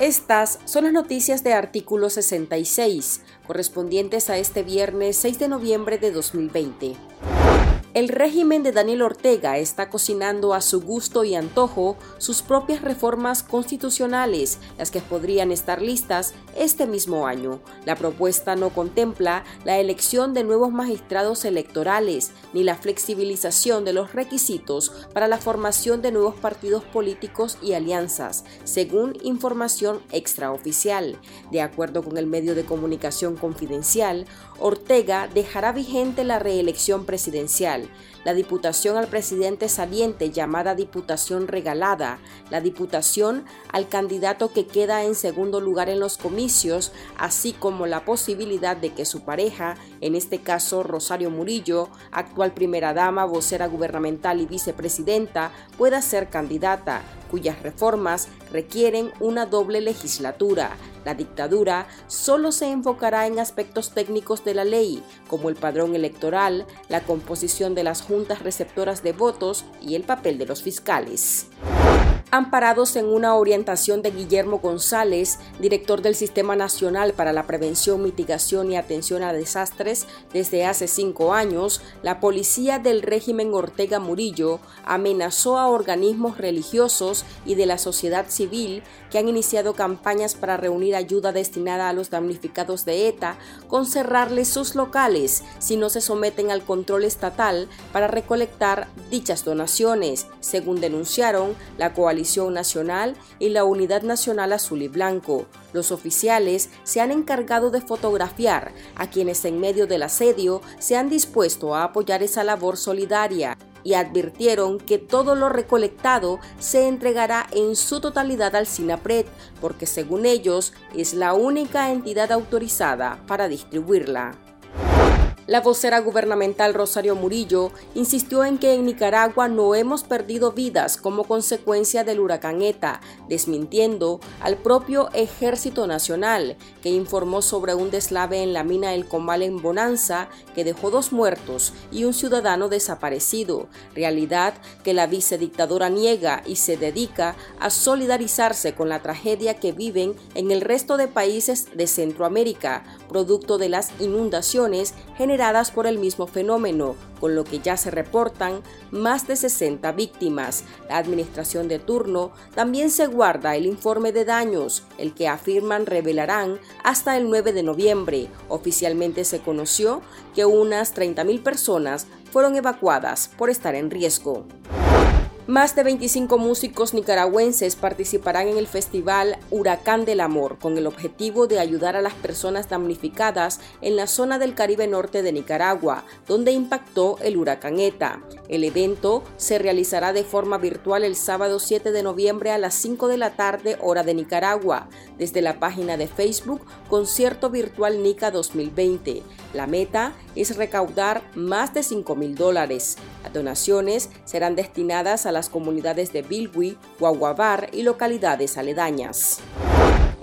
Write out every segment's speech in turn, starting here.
Estas son las noticias de artículo 66, correspondientes a este viernes 6 de noviembre de 2020. El régimen de Daniel Ortega está cocinando a su gusto y antojo sus propias reformas constitucionales, las que podrían estar listas este mismo año. La propuesta no contempla la elección de nuevos magistrados electorales ni la flexibilización de los requisitos para la formación de nuevos partidos políticos y alianzas, según información extraoficial. De acuerdo con el medio de comunicación confidencial, Ortega dejará vigente la reelección presidencial la diputación al presidente saliente llamada diputación regalada, la diputación al candidato que queda en segundo lugar en los comicios, así como la posibilidad de que su pareja, en este caso Rosario Murillo, actual primera dama, vocera gubernamental y vicepresidenta, pueda ser candidata, cuyas reformas requieren una doble legislatura. La dictadura solo se enfocará en aspectos técnicos de la ley, como el padrón electoral, la composición de las juntas receptoras de votos y el papel de los fiscales amparados en una orientación de Guillermo González, director del Sistema Nacional para la Prevención, Mitigación y Atención a Desastres desde hace cinco años, la policía del régimen Ortega Murillo amenazó a organismos religiosos y de la sociedad civil que han iniciado campañas para reunir ayuda destinada a los damnificados de ETA con cerrarles sus locales si no se someten al control estatal para recolectar dichas donaciones, según denunciaron la coalición Nacional y la Unidad Nacional Azul y Blanco. Los oficiales se han encargado de fotografiar a quienes en medio del asedio se han dispuesto a apoyar esa labor solidaria y advirtieron que todo lo recolectado se entregará en su totalidad al SINAPRED, porque según ellos es la única entidad autorizada para distribuirla. La vocera gubernamental Rosario Murillo insistió en que en Nicaragua no hemos perdido vidas como consecuencia del huracán ETA, desmintiendo al propio Ejército Nacional, que informó sobre un deslave en la mina El Comal en Bonanza que dejó dos muertos y un ciudadano desaparecido, realidad que la vicedictadora niega y se dedica a solidarizarse con la tragedia que viven en el resto de países de Centroamérica, producto de las inundaciones generadas por el mismo fenómeno, con lo que ya se reportan más de 60 víctimas. La administración de turno también se guarda el informe de daños, el que afirman revelarán hasta el 9 de noviembre. Oficialmente se conoció que unas 30.000 personas fueron evacuadas por estar en riesgo. Más de 25 músicos nicaragüenses participarán en el festival Huracán del Amor con el objetivo de ayudar a las personas damnificadas en la zona del Caribe Norte de Nicaragua, donde impactó el huracán ETA. El evento se realizará de forma virtual el sábado 7 de noviembre a las 5 de la tarde hora de Nicaragua, desde la página de Facebook Concierto Virtual Nica 2020. La meta es recaudar más de 5 mil dólares. Donaciones serán destinadas a las comunidades de Bilwi, Guaguabar y localidades aledañas.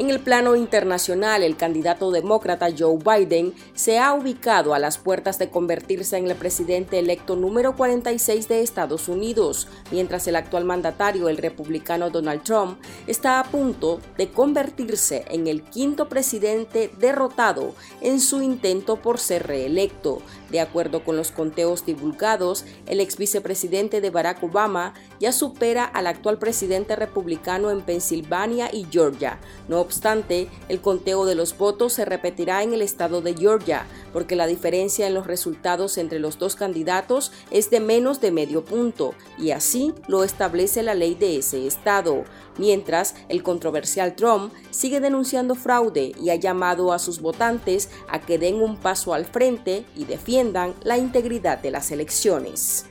En el plano internacional, el candidato demócrata Joe Biden se ha ubicado a las puertas de convertirse en el presidente electo número 46 de Estados Unidos, mientras el actual mandatario, el republicano Donald Trump, está a punto de convertirse en el quinto presidente derrotado en su intento por ser reelecto. De acuerdo con los conteos divulgados, el ex vicepresidente de Barack Obama ya supera al actual presidente republicano en Pensilvania y Georgia. No obstante, el conteo de los votos se repetirá en el estado de Georgia, porque la diferencia en los resultados entre los dos candidatos es de menos de medio punto, y así lo establece la ley de ese estado. Mientras, el controversial Trump sigue denunciando fraude y ha llamado a sus votantes a que den un paso al frente y defiendan la integridad de las elecciones.